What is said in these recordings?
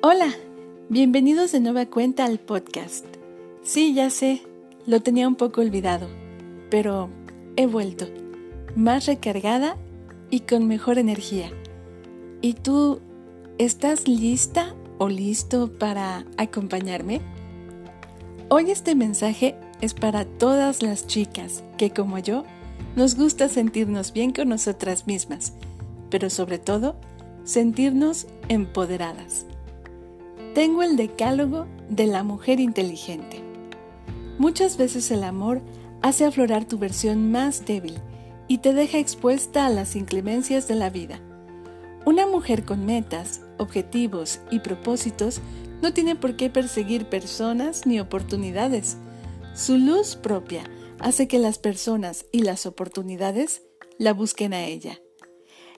Hola, bienvenidos de nueva cuenta al podcast. Sí, ya sé, lo tenía un poco olvidado, pero he vuelto, más recargada y con mejor energía. ¿Y tú estás lista o listo para acompañarme? Hoy este mensaje es para todas las chicas que como yo nos gusta sentirnos bien con nosotras mismas, pero sobre todo sentirnos empoderadas tengo el decálogo de la mujer inteligente. Muchas veces el amor hace aflorar tu versión más débil y te deja expuesta a las inclemencias de la vida. Una mujer con metas, objetivos y propósitos no tiene por qué perseguir personas ni oportunidades. Su luz propia hace que las personas y las oportunidades la busquen a ella.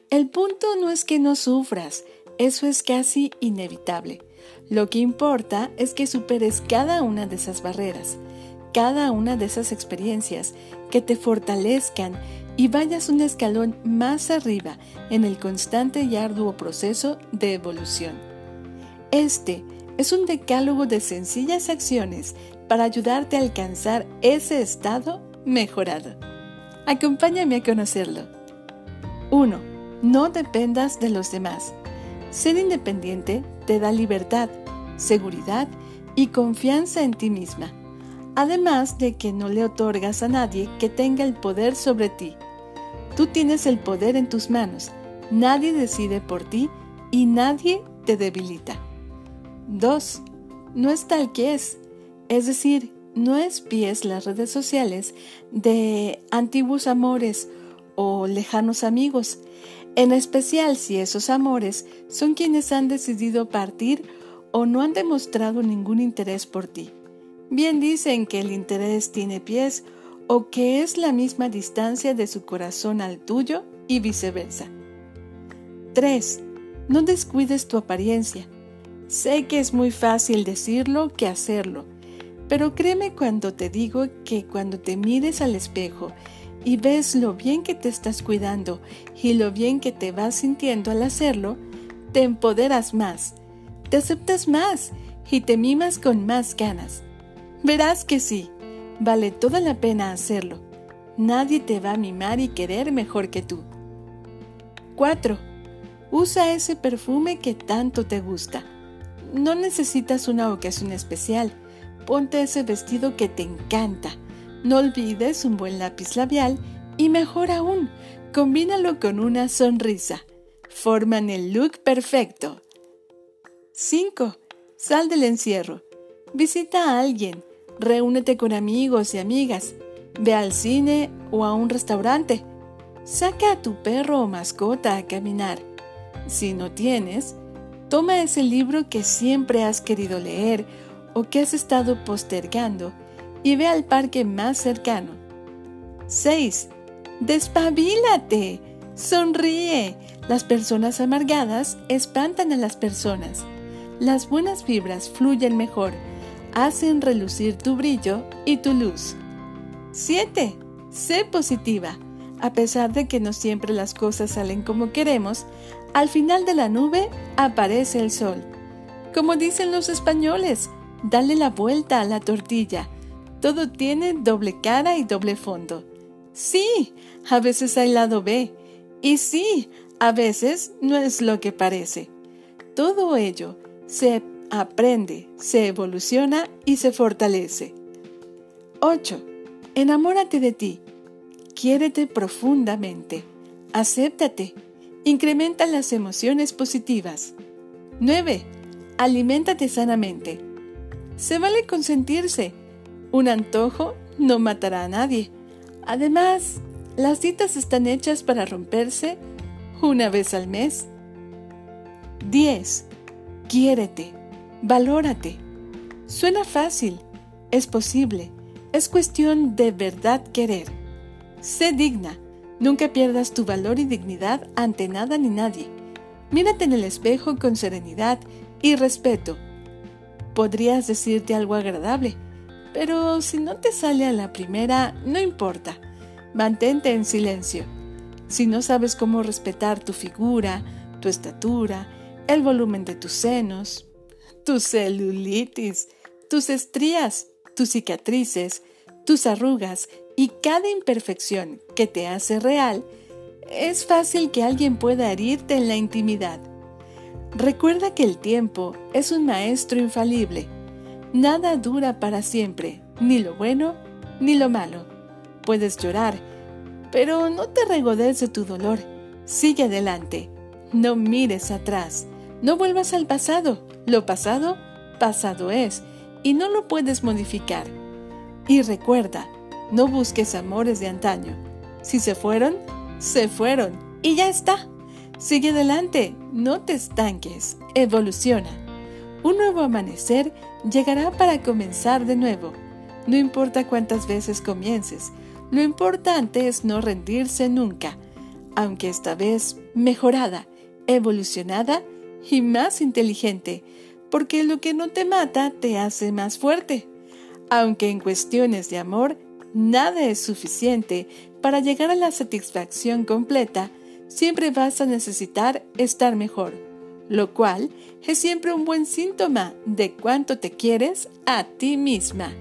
El punto no es que no sufras, eso es casi inevitable. Lo que importa es que superes cada una de esas barreras, cada una de esas experiencias que te fortalezcan y vayas un escalón más arriba en el constante y arduo proceso de evolución. Este es un decálogo de sencillas acciones para ayudarte a alcanzar ese estado mejorado. Acompáñame a conocerlo. 1. No dependas de los demás. Ser independiente te da libertad, seguridad y confianza en ti misma, además de que no le otorgas a nadie que tenga el poder sobre ti. Tú tienes el poder en tus manos, nadie decide por ti y nadie te debilita. 2. No es tal que es, es decir, no espíes las redes sociales de antiguos amores o lejanos amigos, en especial si esos amores son quienes han decidido partir o no han demostrado ningún interés por ti. Bien dicen que el interés tiene pies o que es la misma distancia de su corazón al tuyo y viceversa. 3. No descuides tu apariencia. Sé que es muy fácil decirlo que hacerlo, pero créeme cuando te digo que cuando te mires al espejo y ves lo bien que te estás cuidando y lo bien que te vas sintiendo al hacerlo, te empoderas más, te aceptas más y te mimas con más ganas. Verás que sí, vale toda la pena hacerlo. Nadie te va a mimar y querer mejor que tú. 4. Usa ese perfume que tanto te gusta. No necesitas una ocasión especial. Ponte ese vestido que te encanta no olvides un buen lápiz labial y mejor aún, combínalo con una sonrisa. Forman el look perfecto. 5. Sal del encierro. Visita a alguien. Reúnete con amigos y amigas. Ve al cine o a un restaurante. Saca a tu perro o mascota a caminar. Si no tienes, toma ese libro que siempre has querido leer o que has estado postergando y ve al parque más cercano. 6. Despabilate. Sonríe. Las personas amargadas espantan a las personas. Las buenas fibras fluyen mejor, hacen relucir tu brillo y tu luz. 7. Sé positiva. A pesar de que no siempre las cosas salen como queremos, al final de la nube aparece el sol. Como dicen los españoles, dale la vuelta a la tortilla todo tiene doble cara y doble fondo. Sí, a veces hay lado B. Y sí, a veces no es lo que parece. Todo ello se aprende, se evoluciona y se fortalece. 8. Enamórate de ti. Quiérete profundamente. Acéptate. Incrementa las emociones positivas. 9. Aliméntate sanamente. Se vale consentirse un antojo no matará a nadie. Además, las citas están hechas para romperse una vez al mes. 10. Quiérete, valórate. Suena fácil, es posible, es cuestión de verdad querer. Sé digna, nunca pierdas tu valor y dignidad ante nada ni nadie. Mírate en el espejo con serenidad y respeto. Podrías decirte algo agradable, pero si no te sale a la primera, no importa. Mantente en silencio. Si no sabes cómo respetar tu figura, tu estatura, el volumen de tus senos, tu celulitis, tus estrías, tus cicatrices, tus arrugas y cada imperfección que te hace real, es fácil que alguien pueda herirte en la intimidad. Recuerda que el tiempo es un maestro infalible. Nada dura para siempre, ni lo bueno ni lo malo. Puedes llorar, pero no te regodes de tu dolor. Sigue adelante. No mires atrás. No vuelvas al pasado. Lo pasado, pasado es, y no lo puedes modificar. Y recuerda, no busques amores de antaño. Si se fueron, se fueron. Y ya está. Sigue adelante. No te estanques. Evoluciona. Un nuevo amanecer llegará para comenzar de nuevo. No importa cuántas veces comiences, lo importante es no rendirse nunca, aunque esta vez mejorada, evolucionada y más inteligente, porque lo que no te mata te hace más fuerte. Aunque en cuestiones de amor nada es suficiente para llegar a la satisfacción completa, siempre vas a necesitar estar mejor, lo cual es siempre un buen síntoma de cuánto te quieres a ti misma.